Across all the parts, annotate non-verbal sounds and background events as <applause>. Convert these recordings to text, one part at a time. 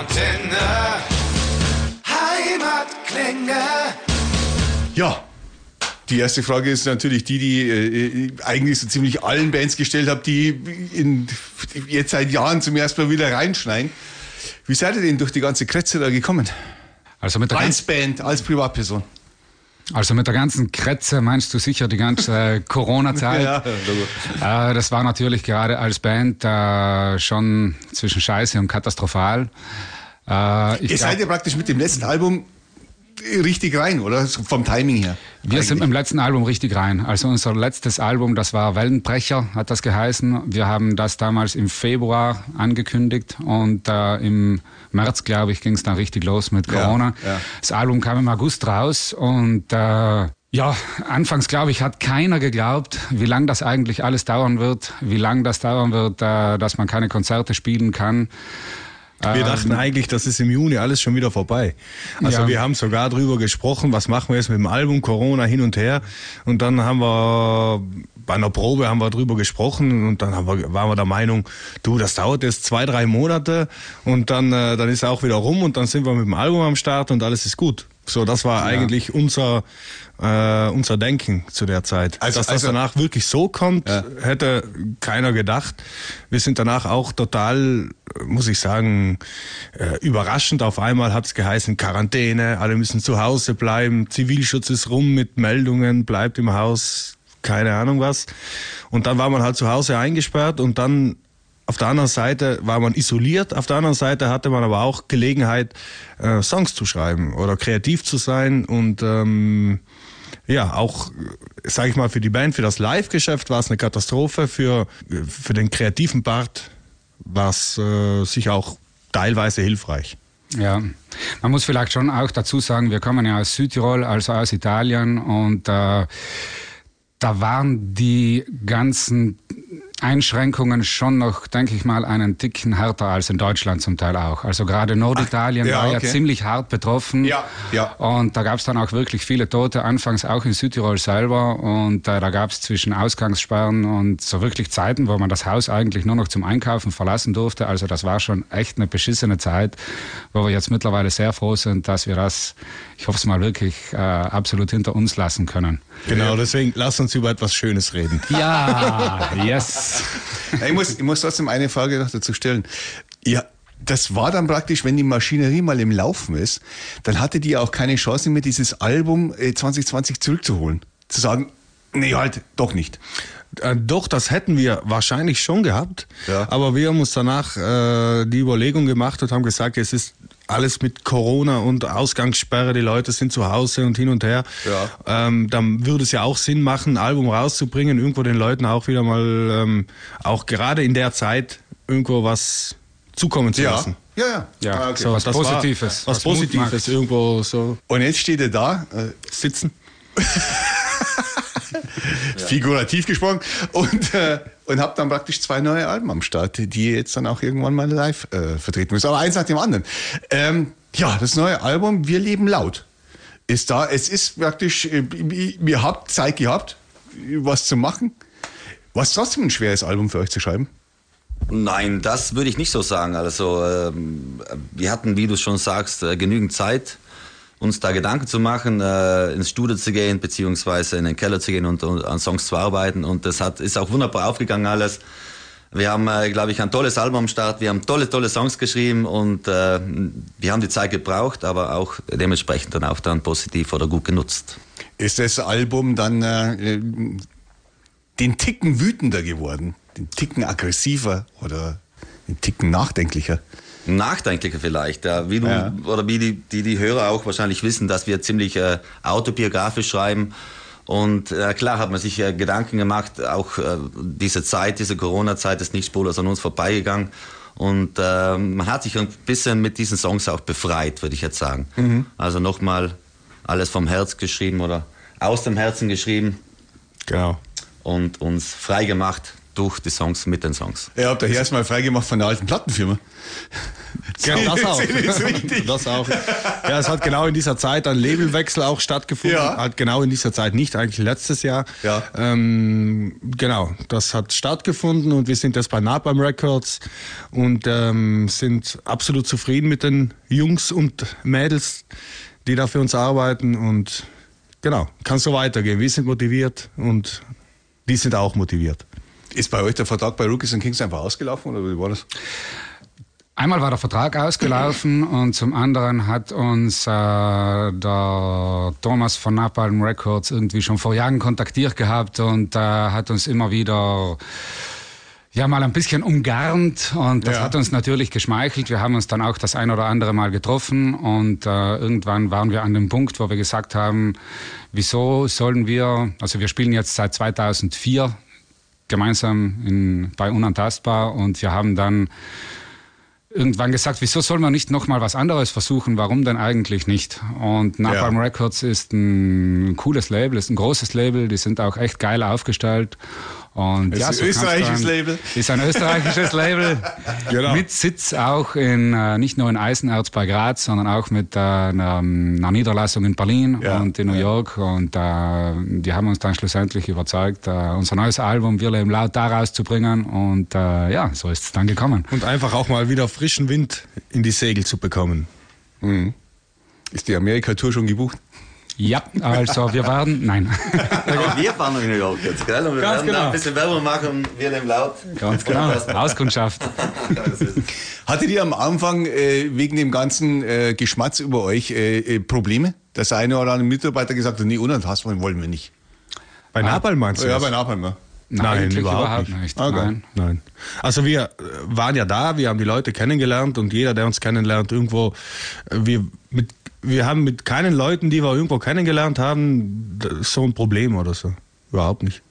Antenne. Heimatklänge. Ja, die erste Frage ist natürlich die, die äh, eigentlich so ziemlich allen Bands gestellt habe, die in, jetzt seit Jahren zum ersten Mal wieder reinschneien. Wie seid ihr denn durch die ganze Kretze da gekommen? Also mit der als Band, als Privatperson. Also mit der ganzen Kretze meinst du sicher die ganze <laughs> Corona-Zeit? ja, äh, das war natürlich gerade als Band äh, schon zwischen Scheiße und katastrophal. Äh, Ihr seid ja praktisch mit dem letzten Album richtig rein, oder? Vom Timing her. Wir eigentlich. sind im letzten Album richtig rein. Also unser letztes Album, das war Wellenbrecher, hat das geheißen. Wir haben das damals im Februar angekündigt und äh, im März, glaube ich, ging es dann richtig los mit Corona. Ja, ja. Das Album kam im August raus und äh, ja, anfangs glaube ich, hat keiner geglaubt, wie lange das eigentlich alles dauern wird, wie lange das dauern wird, äh, dass man keine Konzerte spielen kann. Wir dachten eigentlich, das ist im Juni alles schon wieder vorbei. Also ja. wir haben sogar drüber gesprochen, was machen wir jetzt mit dem Album, Corona hin und her. Und dann haben wir bei einer Probe haben wir drüber gesprochen und dann wir, waren wir der Meinung, du, das dauert jetzt zwei, drei Monate und dann, äh, dann ist er auch wieder rum und dann sind wir mit dem Album am Start und alles ist gut. So, das war ja. eigentlich unser, äh, unser Denken zu der Zeit. Also, Dass das also, danach wirklich so kommt, ja. hätte keiner gedacht. Wir sind danach auch total, muss ich sagen, äh, überraschend. Auf einmal hat es geheißen Quarantäne, alle müssen zu Hause bleiben, Zivilschutz ist rum mit Meldungen, bleibt im Haus, keine Ahnung was. Und dann war man halt zu Hause eingesperrt und dann auf der anderen Seite war man isoliert, auf der anderen Seite hatte man aber auch Gelegenheit, äh, Songs zu schreiben oder kreativ zu sein und ähm, ja, auch, sage ich mal, für die Band, für das Live-Geschäft war es eine Katastrophe, für, für den kreativen Part war es äh, sicher auch teilweise hilfreich. Ja, man muss vielleicht schon auch dazu sagen, wir kommen ja aus Südtirol, also aus Italien und äh, da waren die ganzen Einschränkungen schon noch, denke ich mal, einen Ticken härter als in Deutschland zum Teil auch. Also gerade Norditalien Ach, ja, war okay. ja ziemlich hart betroffen. Ja, ja. Und da gab es dann auch wirklich viele Tote, anfangs auch in Südtirol selber. Und äh, da gab es zwischen Ausgangssperren und so wirklich Zeiten, wo man das Haus eigentlich nur noch zum Einkaufen verlassen durfte. Also das war schon echt eine beschissene Zeit, wo wir jetzt mittlerweile sehr froh sind, dass wir das, ich hoffe es mal wirklich, äh, absolut hinter uns lassen können. Genau, deswegen lass uns über etwas Schönes reden. Ja, yes. Ich, muss, ich muss trotzdem eine Frage noch dazu stellen. Ja, das war dann praktisch, wenn die Maschinerie mal im Laufen ist, dann hatte die auch keine Chance mehr, dieses Album 2020 äh, zurückzuholen. Zu sagen, nee, halt, doch nicht. Äh, doch, das hätten wir wahrscheinlich schon gehabt. Ja. Aber wir haben uns danach äh, die Überlegung gemacht und haben gesagt, es ist alles mit Corona und Ausgangssperre, die Leute sind zu Hause und hin und her. Ja. Ähm, dann würde es ja auch Sinn machen, ein Album rauszubringen, irgendwo den Leuten auch wieder mal, ähm, auch gerade in der Zeit, irgendwo was zukommen zu lassen. Ja, ja. ja. Ah, okay. So was das Positives. War, was, was Positives irgendwo so. Und jetzt steht er da, äh, sitzen. <laughs> <laughs> Figurativ gesprochen. Und, äh, und habe dann praktisch zwei neue Alben am Start, die jetzt dann auch irgendwann mal live äh, vertreten müssen. Aber eins nach dem anderen. Ähm, ja, das neue Album Wir leben laut ist da. Es ist praktisch, äh, ihr habt Zeit gehabt, was zu machen. War es trotzdem ein schweres Album für euch zu schreiben? Nein, das würde ich nicht so sagen. Also ähm, wir hatten, wie du schon sagst, äh, genügend Zeit uns da Gedanken zu machen, äh, ins Studio zu gehen, beziehungsweise in den Keller zu gehen und, und an Songs zu arbeiten. Und das hat, ist auch wunderbar aufgegangen alles. Wir haben, äh, glaube ich, ein tolles Album am Start. Wir haben tolle, tolle Songs geschrieben und äh, wir haben die Zeit gebraucht, aber auch dementsprechend dann auch dann positiv oder gut genutzt. Ist das Album dann äh, den Ticken wütender geworden, den Ticken aggressiver oder den Ticken nachdenklicher? Nachdenklicher vielleicht, wie du ja. oder wie die, die, die Hörer auch wahrscheinlich wissen, dass wir ziemlich äh, autobiografisch schreiben. Und äh, klar hat man sich äh, Gedanken gemacht, auch äh, diese Zeit, diese Corona-Zeit ist nicht spurlos an uns vorbeigegangen. Und äh, man hat sich ein bisschen mit diesen Songs auch befreit, würde ich jetzt sagen. Mhm. Also nochmal alles vom Herz geschrieben oder aus dem Herzen geschrieben. Genau. Und uns frei gemacht durch die Songs mit den Songs. Habt ihr hier erstmal freigemacht von der alten Plattenfirma. Ja, <laughs> das auch. das auch. Ja, es hat genau in dieser Zeit ein Labelwechsel auch stattgefunden. Ja. Hat genau in dieser Zeit nicht, eigentlich letztes Jahr. Ja. Ähm, genau, das hat stattgefunden und wir sind jetzt bei Napalm Records und ähm, sind absolut zufrieden mit den Jungs und Mädels, die da für uns arbeiten und genau, kann so weitergehen. Wir sind motiviert und die sind auch motiviert. Ist bei euch der Vertrag bei Rookies and Kings einfach ausgelaufen oder wie war das? Einmal war der Vertrag ausgelaufen <clears throat> und zum anderen hat uns äh, der Thomas von Napalm Records irgendwie schon vor Jahren kontaktiert gehabt und äh, hat uns immer wieder ja mal ein bisschen umgarnt und das ja. hat uns natürlich geschmeichelt. Wir haben uns dann auch das ein oder andere Mal getroffen und äh, irgendwann waren wir an dem Punkt, wo wir gesagt haben, wieso sollen wir, also wir spielen jetzt seit 2004 gemeinsam in, bei Unantastbar und wir haben dann irgendwann gesagt, wieso soll man nicht nochmal was anderes versuchen? Warum denn eigentlich nicht? Und Napalm ja. Records ist ein cooles Label, ist ein großes Label, die sind auch echt geil aufgestellt. Und ist ja, so ein österreichisches dann, Label. Ist ein österreichisches Label. <laughs> genau. Mit Sitz auch in, äh, nicht nur in Eisenerz bei Graz, sondern auch mit äh, einer, einer, Niederlassung in Berlin ja. und in New ja. York. Und äh, die haben uns dann schlussendlich überzeugt, äh, unser neues Album Wir leben laut da rauszubringen. Und äh, ja, so ist es dann gekommen. Und einfach auch mal wieder frischen Wind in die Segel zu bekommen. Mhm. Ist die Amerika-Tour schon gebucht? Ja, also wir waren, nein. Aber wir fahren noch in New York jetzt, gell? Und wir Ganz werden genau. da ein bisschen Werbung machen, wir nehmen laut. Ganz genau, Auskundschaft. Hattet ihr am Anfang äh, wegen dem ganzen äh, Geschmatz über euch äh, äh Probleme? Dass eine oder andere Mitarbeiter gesagt hat, nee, unantastbar wollen wir nicht. Bei Napalm meinst du? Ja, das? bei Napalm, ja. Nein, Nein überhaupt, überhaupt, nicht. nicht. Okay. Nein. Nein. Also wir äh, waren ja da, wir haben die Leute kennengelernt und jeder, der uns kennenlernt, irgendwo, äh, wir mit wir haben mit keinen Leuten, die wir irgendwo kennengelernt haben, so ein Problem oder so. Überhaupt nicht.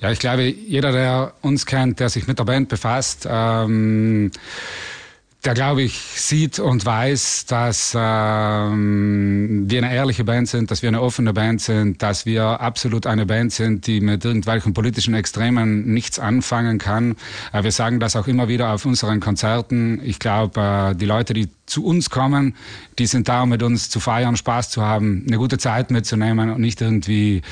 Ja, ich glaube, jeder, der uns kennt, der sich mit der Band befasst, ähm, der, glaube ich, sieht und weiß, dass ähm, wir eine ehrliche Band sind, dass wir eine offene Band sind, dass wir absolut eine Band sind, die mit irgendwelchen politischen Extremen nichts anfangen kann. Äh, wir sagen das auch immer wieder auf unseren Konzerten. Ich glaube, äh, die Leute, die zu uns kommen, die sind da, um mit uns zu feiern, Spaß zu haben, eine gute Zeit mitzunehmen und nicht irgendwie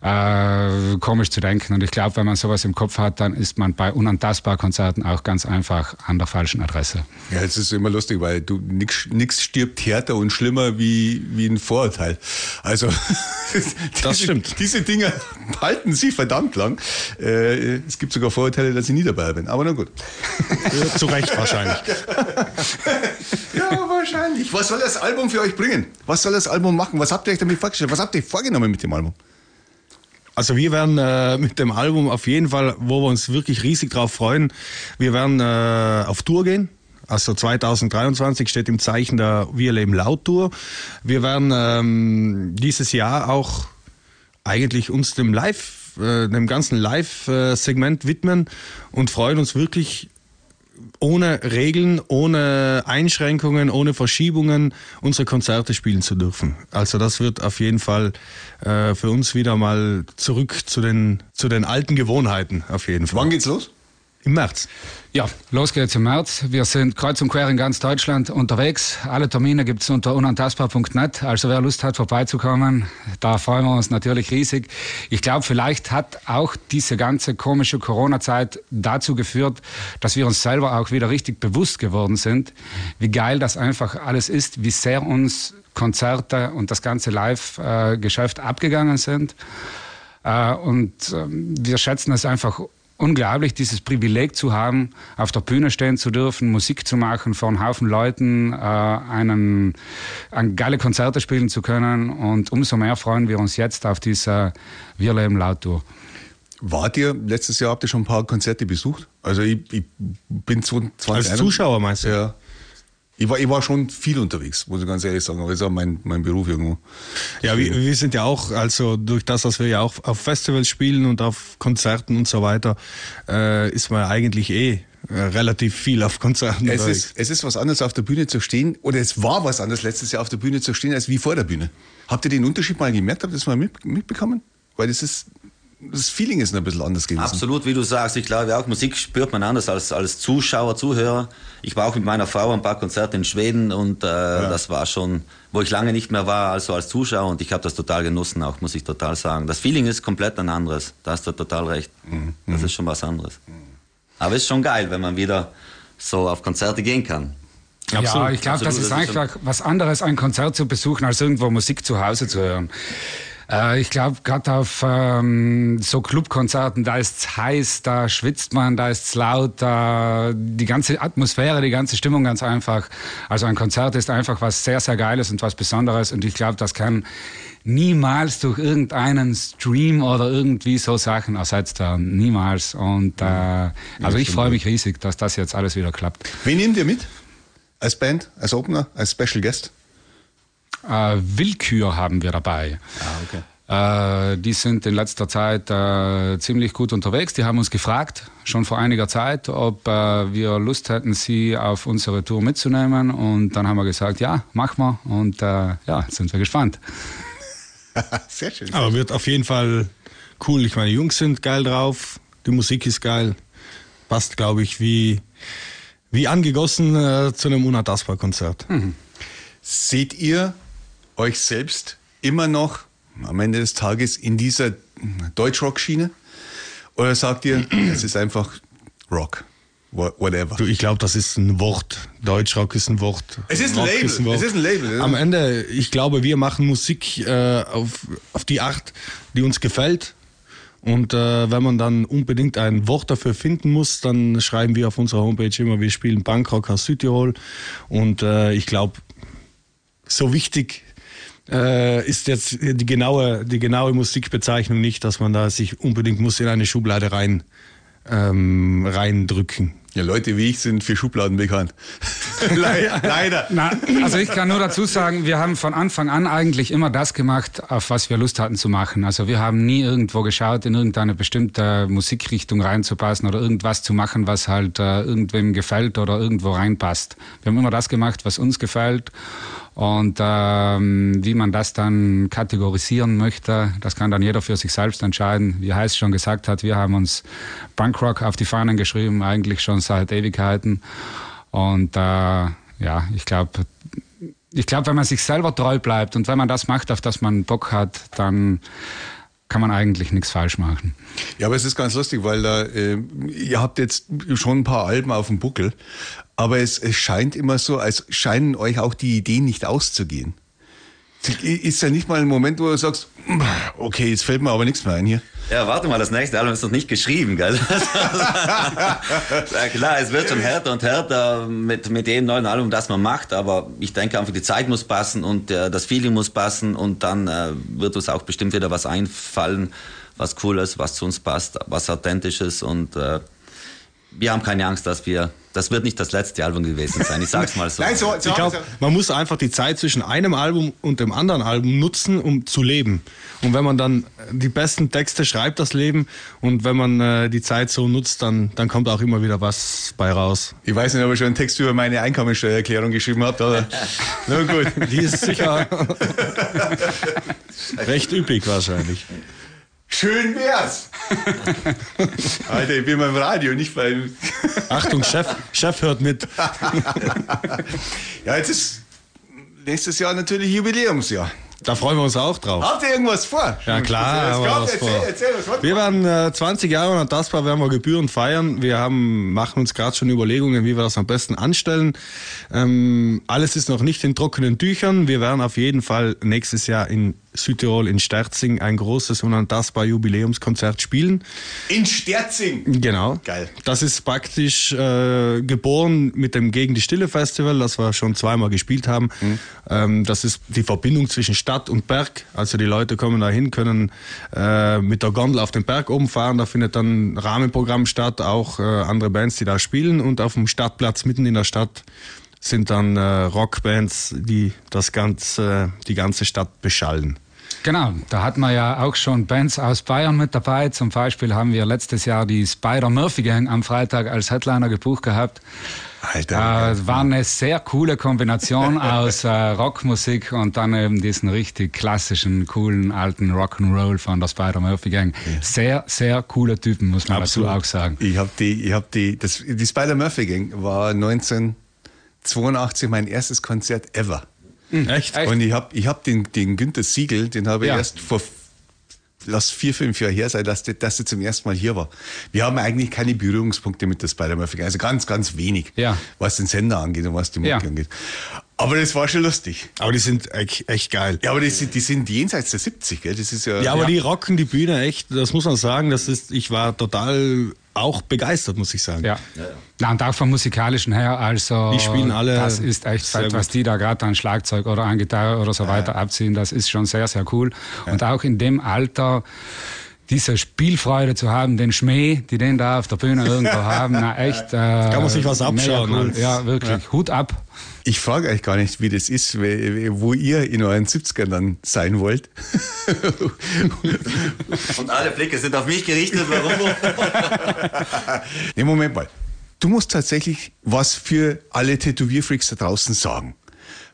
äh, komisch zu denken. Und ich glaube, wenn man sowas im Kopf hat, dann ist man bei Unantastbar-Konzerten auch ganz einfach an der falschen Adresse. Ja, es ist immer lustig, weil du nichts stirbt härter und schlimmer wie, wie ein Vorurteil. Also <laughs> das diese, stimmt. Diese Dinge halten sie verdammt lang. Äh, es gibt sogar Vorurteile, dass ich nie dabei bin. Aber na gut. Zu Recht wahrscheinlich. <laughs> ja, wahrscheinlich. Was soll das Album für euch bringen? Was soll das Album machen? Was habt ihr euch damit vorgestellt? Was habt ihr vorgenommen mit dem Album? Also wir werden äh, mit dem Album auf jeden Fall, wo wir uns wirklich riesig drauf freuen, wir werden äh, auf Tour gehen. Also 2023 steht im Zeichen der Wir leben laut Tour. Wir werden ähm, dieses Jahr auch eigentlich uns dem Live, äh, dem ganzen Live-Segment widmen und freuen uns wirklich ohne Regeln, ohne Einschränkungen, ohne Verschiebungen unsere Konzerte spielen zu dürfen. Also das wird auf jeden Fall äh, für uns wieder mal zurück zu den, zu den alten Gewohnheiten auf jeden Fall. Wann geht's los? Im März. Ja, los geht's im März. Wir sind kreuz und quer in ganz Deutschland unterwegs. Alle Termine gibt's unter unantastbar.net. Also wer Lust hat, vorbeizukommen, da freuen wir uns natürlich riesig. Ich glaube, vielleicht hat auch diese ganze komische Corona-Zeit dazu geführt, dass wir uns selber auch wieder richtig bewusst geworden sind, wie geil das einfach alles ist, wie sehr uns Konzerte und das ganze Live-Geschäft abgegangen sind. Äh, und ähm, wir schätzen es einfach unglaublich, dieses Privileg zu haben, auf der Bühne stehen zu dürfen, Musik zu machen vor einem Haufen Leuten, äh, einen, einen geile Konzerte spielen zu können. Und umso mehr freuen wir uns jetzt auf diese Wir leben laut Tour. Wart ihr letztes Jahr, habt ihr schon ein paar Konzerte besucht? Also ich, ich bin 20, Als Zuschauer meinst du? Ja. Ich war, ich war schon viel unterwegs, muss ich ganz ehrlich sagen. Aber das ist auch mein, mein Beruf irgendwo. Ja, wir, wir sind ja auch, also durch das, dass wir ja auch auf Festivals spielen und auf Konzerten und so weiter, äh, ist man eigentlich eh äh, relativ viel auf Konzerten. Es ist, es ist was anderes auf der Bühne zu stehen, oder es war was anderes letztes Jahr auf der Bühne zu stehen, als wie vor der Bühne. Habt ihr den Unterschied mal gemerkt? Habt ihr das mal mit, mitbekommen? Weil das ist das Feeling ist ein bisschen anders gewesen. Absolut, wie du sagst. Ich glaube auch, Musik spürt man anders als, als Zuschauer, Zuhörer. Ich war auch mit meiner Frau ein paar Konzerte in Schweden und äh, ja. das war schon, wo ich lange nicht mehr war, also als Zuschauer und ich habe das total genossen, auch muss ich total sagen. Das Feeling ist komplett ein anderes. Da hast du total recht. Mhm. Das ist schon was anderes. Aber es ist schon geil, wenn man wieder so auf Konzerte gehen kann. Absolut. Ja, ich glaube, das ist einfach was anderes, ein Konzert zu besuchen, als irgendwo Musik zu Hause zu hören. Äh, ich glaube, gerade auf ähm, so Clubkonzerten, da ist's heiß, da schwitzt man, da ist's laut, da die ganze Atmosphäre, die ganze Stimmung ganz einfach. Also ein Konzert ist einfach was sehr, sehr Geiles und was Besonderes und ich glaube, das kann niemals durch irgendeinen Stream oder irgendwie so Sachen ersetzt werden. Niemals. Und äh, also ich freue mich riesig, dass das jetzt alles wieder klappt. Wen nehmt ihr mit? Als Band, als Opener, als Special Guest? Äh, Willkür haben wir dabei. Ah, okay. Äh, die sind in letzter Zeit äh, ziemlich gut unterwegs. Die haben uns gefragt, schon vor einiger Zeit, ob äh, wir Lust hätten, sie auf unsere Tour mitzunehmen. Und dann haben wir gesagt, ja, machen wir. Und äh, ja, sind wir gespannt. <laughs> sehr schön. Aber wird auf jeden Fall cool. Ich meine, die Jungs sind geil drauf, die Musik ist geil. Passt, glaube ich, wie, wie angegossen äh, zu einem Unatastbar-Konzert. Mhm. Seht ihr euch selbst immer noch am Ende des Tages in dieser Deutschrock-Schiene? Oder sagt ihr, <clears throat> es ist einfach Rock? Whatever. Du, ich glaube, das ist ein Wort. Deutschrock ist ein Wort. Es ist ein Label. Ist ein es ist ein Label. Am Ende, ich glaube, wir machen Musik äh, auf, auf die Art, die uns gefällt. Und äh, wenn man dann unbedingt ein Wort dafür finden muss, dann schreiben wir auf unserer Homepage immer, wir spielen Punkrock aus Südtirol. Und äh, ich glaube, so wichtig äh, ist jetzt die genaue, die genaue Musikbezeichnung nicht, dass man da sich unbedingt muss in eine Schublade rein, ähm, reindrücken. Ja, Leute wie ich sind für Schubladen bekannt. <laughs> Leider. Na, also ich kann nur dazu sagen, wir haben von Anfang an eigentlich immer das gemacht, auf was wir Lust hatten zu machen. Also wir haben nie irgendwo geschaut, in irgendeine bestimmte Musikrichtung reinzupassen oder irgendwas zu machen, was halt äh, irgendwem gefällt oder irgendwo reinpasst. Wir haben immer das gemacht, was uns gefällt. Und ähm, wie man das dann kategorisieren möchte, das kann dann jeder für sich selbst entscheiden. Wie Heiß schon gesagt hat, wir haben uns Punkrock auf die Fahnen geschrieben, eigentlich schon seit Ewigkeiten. Und äh, ja, ich glaube, ich glaube, wenn man sich selber treu bleibt und wenn man das macht, auf das man Bock hat, dann kann man eigentlich nichts falsch machen. Ja, aber es ist ganz lustig, weil da, äh, ihr habt jetzt schon ein paar Alben auf dem Buckel, aber es, es scheint immer so, als scheinen euch auch die Ideen nicht auszugehen. Ist ja nicht mal ein Moment, wo du sagst, okay, jetzt fällt mir aber nichts mehr ein hier. Ja, warte mal, das nächste Album ist noch nicht geschrieben, gell? <laughs> ja, klar, es wird schon härter und härter mit, mit jedem neuen Album, das man macht, aber ich denke einfach, die Zeit muss passen und äh, das Feeling muss passen und dann äh, wird uns auch bestimmt wieder was einfallen, was cool ist, was zu uns passt, was authentisch ist und äh, wir haben keine Angst, dass wir das wird nicht das letzte Album gewesen sein. Ich sag's mal so. Nein, so, so ich glaube, man muss einfach die Zeit zwischen einem Album und dem anderen Album nutzen, um zu leben. Und wenn man dann die besten Texte schreibt, das Leben, und wenn man äh, die Zeit so nutzt, dann, dann kommt auch immer wieder was bei raus. Ich weiß nicht, ob ich schon einen Text über meine Einkommensteuererklärung geschrieben habt, aber <laughs> na gut. Die ist sicher <laughs> recht üppig wahrscheinlich. Schön wär's. <laughs> Alter, ich bin beim Radio, nicht beim. <laughs> Achtung, Chef, Chef hört mit. <laughs> ja, jetzt ist nächstes Jahr natürlich Jubiläumsjahr. Da freuen wir uns auch drauf. Habt ihr irgendwas vor? Ja klar, haben wir was erzähl, vor. Erzähl, was wir werden äh, 20 Jahre und das werden wir gebührend feiern. Wir haben, machen uns gerade schon Überlegungen, wie wir das am besten anstellen. Ähm, alles ist noch nicht in trockenen Tüchern. Wir werden auf jeden Fall nächstes Jahr in Südtirol in Sterzing ein großes unantastbar Jubiläumskonzert spielen. In Sterzing? Genau. Geil. Das ist praktisch äh, geboren mit dem Gegen die Stille Festival, das wir schon zweimal gespielt haben. Mhm. Ähm, das ist die Verbindung zwischen Stadt und Berg. Also die Leute kommen da hin, können äh, mit der Gondel auf den Berg oben fahren. Da findet dann ein Rahmenprogramm statt, auch äh, andere Bands, die da spielen. Und auf dem Stadtplatz mitten in der Stadt sind dann äh, Rockbands, die das ganze, die ganze Stadt beschallen. Genau, da hatten wir ja auch schon Bands aus Bayern mit dabei. Zum Beispiel haben wir letztes Jahr die Spider Murphy Gang am Freitag als Headliner gebucht gehabt. Alter. Äh, war eine sehr coole Kombination <laughs> aus äh, Rockmusik und dann eben diesen richtig klassischen, coolen, alten Rock'n'Roll von der Spider Murphy Gang. Ja. Sehr, sehr coole Typen, muss man Absolut. dazu auch sagen. Ich habe die, ich habe die, das, die Spider Murphy Gang war 1982 mein erstes Konzert ever. Mhm. Echt? Und ich habe ich hab den, den Günther Siegel, den habe ich ja. erst vor lass vier, fünf Jahre her sein, dass der, dass der zum ersten Mal hier war. Wir haben eigentlich keine Berührungspunkte mit der Spider-Murphy, also ganz, ganz wenig, ja. was den Sender angeht und was die Mucke ja. angeht. Aber das war schon lustig. Aber die sind echt, echt geil. Ja, aber die sind, die sind jenseits der 70, gell? Das ist ja. Ja, aber ja. die rocken die Bühne echt, das muss man sagen. Das ist, ich war total auch begeistert, muss ich sagen. Ja. ja, ja. und auch vom musikalischen her, also die spielen alle. Das ist echt fett, was die da gerade an Schlagzeug oder an Gitarre oder so ja. weiter abziehen. Das ist schon sehr, sehr cool. Und auch in dem Alter diese Spielfreude zu haben, den Schmäh, die den da auf der Bühne irgendwo haben, na echt. <laughs> Äh, Kann man sich was abschauen. Cool. Ja, wirklich. Hut ab. Ich frage euch gar nicht, wie das ist, wo ihr in euren 70ern dann sein wollt. <laughs> Und alle Blicke sind auf mich gerichtet. Warum? nee, Moment mal. Du musst tatsächlich was für alle Tätowierfreaks da draußen sagen.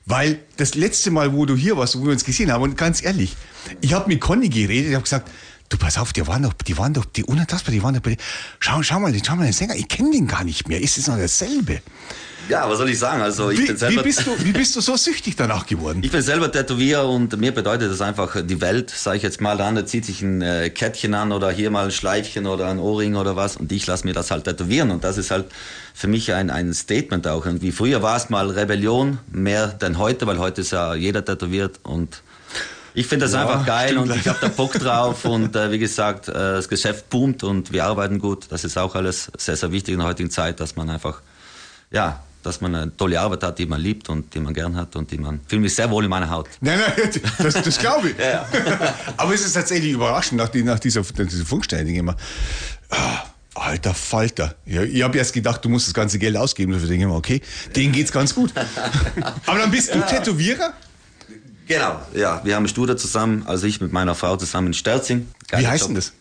Weil das letzte Mal, wo du hier warst, wo wir uns gesehen haben, und ganz ehrlich, ich habe mit Conny geredet, ich habe gesagt, du pass auf, die waren doch, die waren doch, die unantastbar, die waren doch bei Schau, schau mal, schau mal den Sänger, ich kenne den gar nicht mehr. Ist es noch dasselbe? Ja, was soll ich sagen? Also ich wie, bin selber, wie, bist du, wie bist du so süchtig danach geworden? Ich bin selber Tätowierer und mir bedeutet das einfach die Welt, sage ich jetzt mal. Der andere zieht sich ein äh, Kettchen an oder hier mal ein Schleifchen oder ein Ohrring oder was und ich lasse mir das halt tätowieren und das ist halt für mich ein, ein Statement auch. Und wie früher war es mal Rebellion, mehr denn heute, weil heute ist ja jeder tätowiert und ich finde das ja, einfach geil und ich habe da Bock drauf und äh, wie gesagt, äh, das Geschäft boomt und wir arbeiten gut. Das ist auch alles sehr, sehr wichtig in der heutigen Zeit, dass man einfach, ja, dass man eine tolle Arbeit hat, die man liebt und die man gern hat und die man fühle mich sehr wohl in meiner Haut. Nein, nein, das, das glaube ich. <laughs> ja, ja. <laughs> Aber es ist tatsächlich überraschend nach, nach dieser, dieser Funkstelle immer. Ah, alter Falter. Ja, ich habe erst gedacht, du musst das ganze Geld ausgeben dafür. Denke ich mir, okay, denen geht's ganz gut. <laughs> Aber dann bist du. Tätowierer? Genau, ja. Wir haben ein Studio zusammen, also ich mit meiner Frau zusammen in Sterzing. Wie heißt denn das?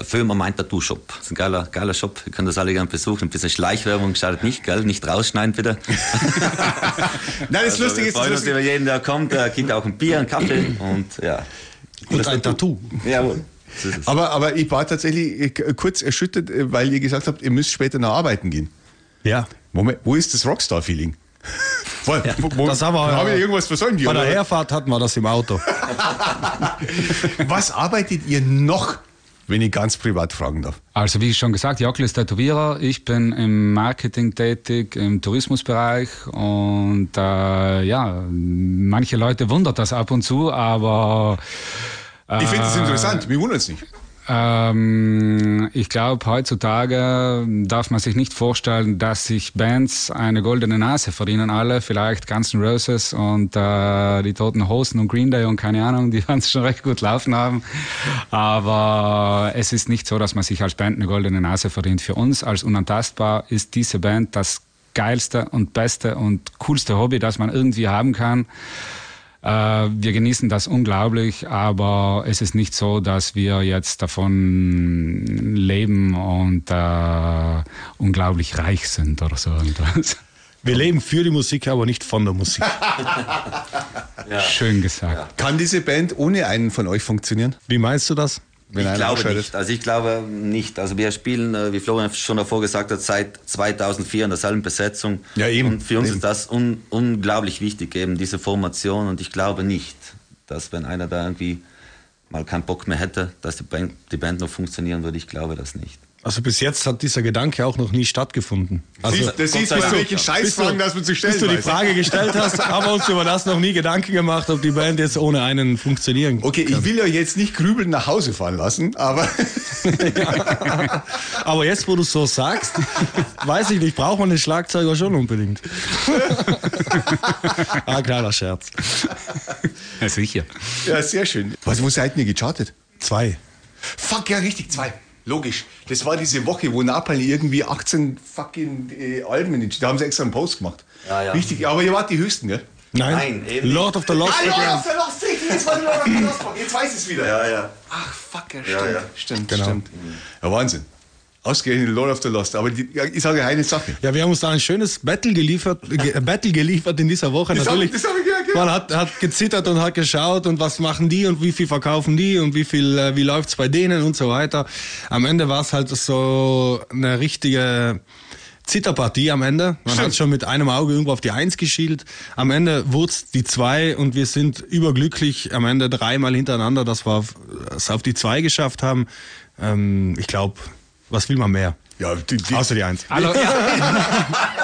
Firma meint Tattoo Shop. Das ist ein geiler, geiler Shop. Ihr könnt das alle gerne besuchen. Ein bisschen Schleichwerbung schadet nicht, gell? Nicht rausschneiden, bitte. <laughs> Nein, das ist also, lustig. Wir freuen uns über jeden, der kommt. Der kriegt auch ein Bier, einen Kaffee und ja. Und ein Tattoo. Jawohl. Aber, aber ich war tatsächlich äh, kurz erschüttert, äh, weil ihr gesagt habt, ihr müsst später noch arbeiten gehen. Ja. Moment, wo ist das Rockstar-Feeling? Ja, wo, das haben wir, haben wir irgendwas versäumt. Bei der Herfahrt hatten wir das im Auto. <laughs> Was arbeitet ihr noch wenn ich ganz privat fragen darf. Also wie ich schon gesagt, Jockel ist Tätowierer, ich bin im Marketing tätig, im Tourismusbereich und äh, ja, manche Leute wundert das ab und zu, aber... Äh, ich finde es interessant, mir wundert es nicht. Ähm, ich glaube, heutzutage darf man sich nicht vorstellen, dass sich Bands eine goldene Nase verdienen alle. Vielleicht Guns N' Roses und äh, die Toten Hosen und Green Day und keine Ahnung, die <laughs> werden schon recht gut laufen haben. Aber es ist nicht so, dass man sich als Band eine goldene Nase verdient. Für uns als Unantastbar ist diese Band das geilste und beste und coolste Hobby, das man irgendwie haben kann. Äh, wir genießen das unglaublich, aber es ist nicht so, dass wir jetzt davon leben und äh, unglaublich reich sind oder so irgendwas. Wir leben für die Musik, aber nicht von der Musik. <laughs> ja. Schön gesagt. Kann diese Band ohne einen von euch funktionieren? Wie meinst du das? Wenn ich glaube nicht. Also ich glaube nicht. Also wir spielen, äh, wie Florian schon davor gesagt hat, seit 2004 in derselben Besetzung. Ja, eben. Und für uns eben. ist das un unglaublich wichtig, eben diese Formation. Und ich glaube nicht, dass wenn einer da irgendwie mal keinen Bock mehr hätte, dass die Band, die Band noch funktionieren würde. Ich glaube das nicht. Also bis jetzt hat dieser Gedanke auch noch nie stattgefunden. Also, das siehst du, bei welchen Scheißfragen das wir zu stellen Bis du die Frage gestellt hast, haben wir uns über das noch nie Gedanken gemacht, ob die Band jetzt ohne einen funktionieren Okay, kann. ich will ja jetzt nicht grübeln nach Hause fahren lassen, aber... ja. <laughs> Aber jetzt, wo du so sagst, weiß ich nicht, braucht man den Schlagzeuger schon unbedingt. <laughs> ah, kleiner Scherz. Ja, sicher. Ja, sehr schön. Was, wo seid ihr gechartet? Zwei. Fuck, ja, richtig, zwei. Logisch. Das war diese Woche, wo Napalm irgendwie 18 fucking äh, Alben in Da haben sie extra einen Post gemacht. Ja, ja. Richtig, aber ihr wart die höchsten, gell? Nein, Nein eben. Lord of the Lost ah, Lord of the Lost City. jetzt, war jetzt weiß ich es wieder. Ja, ja. Ach, fuck, ja, stimmt. Ja, ja. Stimmt, Genau. stimmt. Ja, Wahnsinn. Ausgerechnet Lord of the Lost. Aber die, ja, ich sage eine Sache. Ja, wir haben uns da ein schönes Battle geliefert, ge Battle geliefert in dieser Woche. Das hab- Natürlich. das hab ich ja gehört. Man hat, hat gezittert und hat geschaut und was machen die und wie viel verkaufen die und wie viel, äh, wie läuft's bei denen und so weiter. Am Ende war es halt so eine richtige Zitterpartie am Ende. Man hat schon mit einem Auge irgendwo auf die Eins geschielt. Am Ende wurde die zwei und wir sind überglücklich am Ende dreimal hintereinander, dass wir es auf die zwei geschafft haben. Ähm, ich glaube, was will man mehr? Ja, die, die, Außer die Eins. <laughs> <laughs>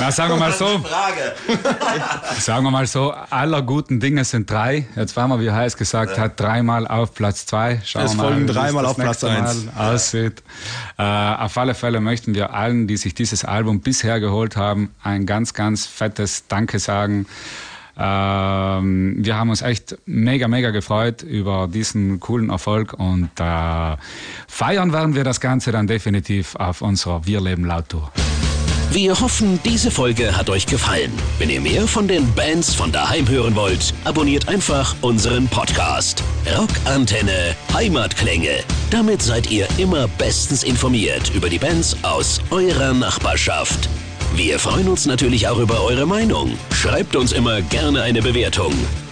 Na, sagen wir mal so, <laughs> sagen wir mal so, aller guten Dinge sind drei. Jetzt waren wir, wie Heiß gesagt hat, dreimal auf Platz zwei. Schauen Es wir mal, folgen wie dreimal das auf Platz eins. Aussieht. Äh, auf alle Fälle möchten wir allen, die sich dieses Album bisher geholt haben, ein ganz, ganz fettes Danke sagen. Ähm, wir haben uns echt mega, mega gefreut über diesen coolen Erfolg und äh, feiern werden wir das Ganze dann definitiv auf unserer Wir leben laut Tour. Wir hoffen, diese Folge hat euch gefallen. Wenn ihr mehr von den Bands von daheim hören wollt, abonniert einfach unseren Podcast. Rockantenne Heimatklänge. Damit seid ihr immer bestens informiert über die Bands aus eurer Nachbarschaft. Wir freuen uns natürlich auch über eure Meinung. Schreibt uns immer gerne eine Bewertung.